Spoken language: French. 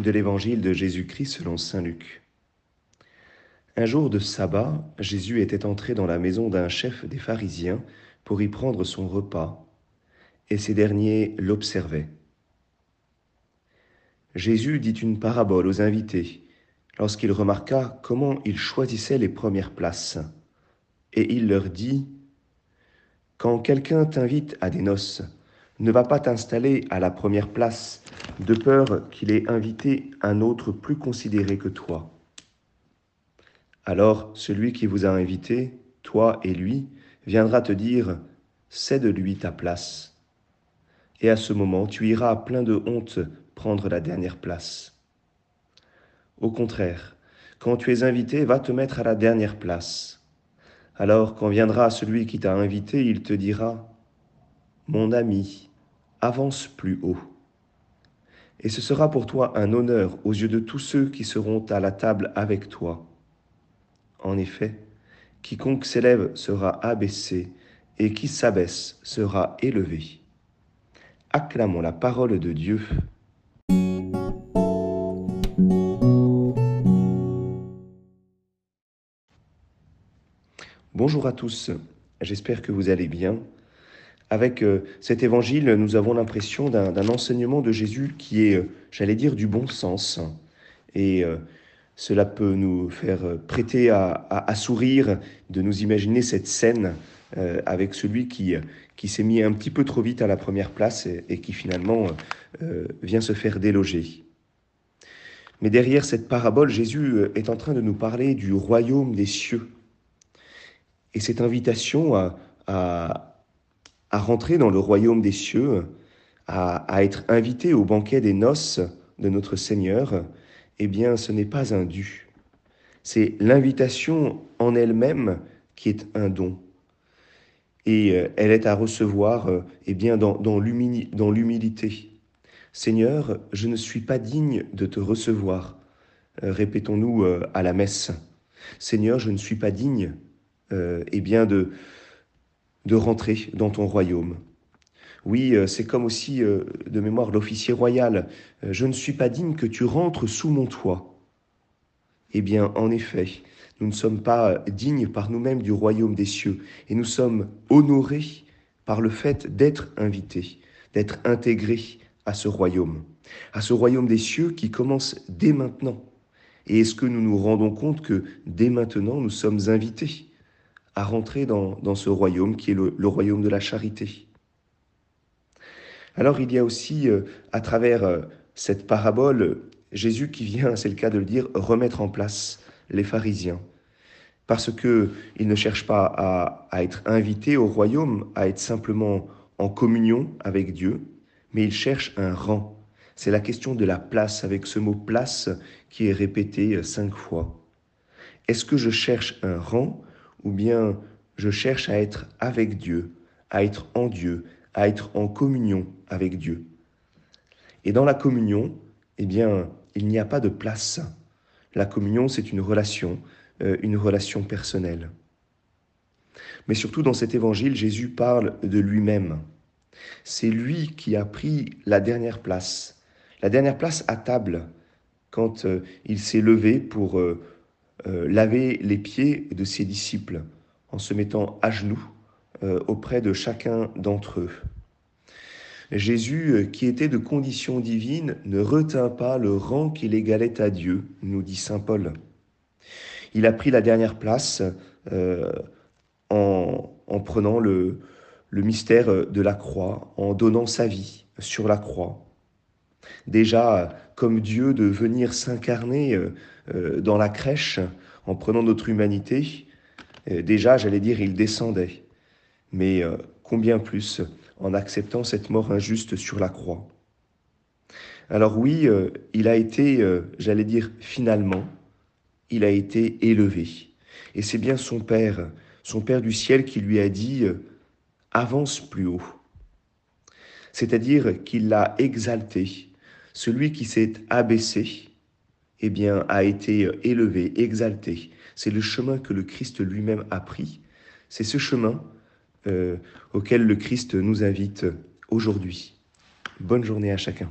de l'évangile de Jésus-Christ selon Saint Luc. Un jour de sabbat, Jésus était entré dans la maison d'un chef des pharisiens pour y prendre son repas, et ces derniers l'observaient. Jésus dit une parabole aux invités lorsqu'il remarqua comment ils choisissaient les premières places, et il leur dit, Quand quelqu'un t'invite à des noces, ne va pas t'installer à la première place, de peur qu'il ait invité un autre plus considéré que toi. Alors celui qui vous a invité, toi et lui, viendra te dire, cède lui ta place. Et à ce moment, tu iras plein de honte prendre la dernière place. Au contraire, quand tu es invité, va te mettre à la dernière place. Alors, quand viendra celui qui t'a invité, il te dira, Mon ami, avance plus haut. Et ce sera pour toi un honneur aux yeux de tous ceux qui seront à la table avec toi. En effet, quiconque s'élève sera abaissé, et qui s'abaisse sera élevé. Acclamons la parole de Dieu. Bonjour à tous, j'espère que vous allez bien. Avec euh, cet évangile, nous avons l'impression d'un enseignement de Jésus qui est, euh, j'allais dire, du bon sens. Et euh, cela peut nous faire prêter à, sourire de nous imaginer cette scène avec celui qui, qui s'est mis un petit peu trop vite à la première place et, qui finalement vient se faire déloger. Mais derrière cette parabole, Jésus est en train de nous parler du royaume des cieux. Et cette invitation à à rentrer dans le royaume des cieux, à, être invité au banquet des noces de notre Seigneur, eh bien, ce n'est pas un dû. C'est l'invitation en elle-même qui est un don. Et euh, elle est à recevoir euh, eh bien, dans, dans l'humilité. Seigneur, je ne suis pas digne de te recevoir. Euh, répétons-nous à la messe. Seigneur, je ne suis pas digne eh bien, de, de rentrer dans ton royaume. Oui, euh, c'est comme aussi euh, de mémoire l'officier royal. Euh, je ne suis pas digne que tu rentres sous mon toit. Eh bien, en effet, nous ne sommes pas dignes par nous-mêmes du royaume des cieux, et nous sommes honorés par le fait d'être invités, d'être intégrés à ce royaume, à ce royaume des cieux qui commence dès maintenant. Et est-ce que nous nous rendons compte que dès maintenant, nous sommes invités? À rentrer dans, ce royaume qui est le, royaume de la charité. Alors il y a aussi, euh, à travers euh, cette parabole, Jésus qui vient, c'est le cas de le dire, remettre en place les pharisiens. Parce qu'ils ne cherchent pas à, à être invités au royaume, à être simplement en communion avec Dieu, mais ils cherchent un rang. C'est la question de la place, avec ce mot place qui est répété euh, cinq fois. Est-ce que je cherche un rang ou bien je cherche à être avec Dieu, à être en Dieu, à être en communion avec Dieu. Et dans la communion, eh bien, il n'y a pas de place. La communion, c'est une relation, euh, une relation personnelle. Mais surtout dans cet évangile, Jésus parle de lui-même. C'est lui qui a pris la dernière place, la dernière place à table, quand euh, il s'est levé pour euh, euh, laver les pieds de ses disciples en se mettant à genoux euh, auprès de chacun d'entre eux. Jésus, euh, qui était de condition divine, ne retint pas le rang qu'il égalait à Dieu, nous dit Saint Paul. Il a pris la dernière place en, en, prenant le mystère de la croix, en donnant sa vie sur la croix. Déjà, comme Dieu, de venir s'incarner euh, dans la crèche, en prenant notre humanité, euh, déjà, j'allais dire, il descendait. Mais euh, combien plus en acceptant cette mort injuste sur la croix. Alors oui, il a été, j'allais dire, finalement, il a été élevé. Et c'est bien son Père, son Père du ciel qui lui a dit, avance plus haut. C'est-à-dire qu'il l'a exalté, celui qui s'est abaissé, eh bien, a été euh, élevé, exalté. C'est le chemin que le Christ lui-même a pris. C'est ce chemin euh, auquel le Christ nous invite aujourd'hui. Bonne journée à chacun.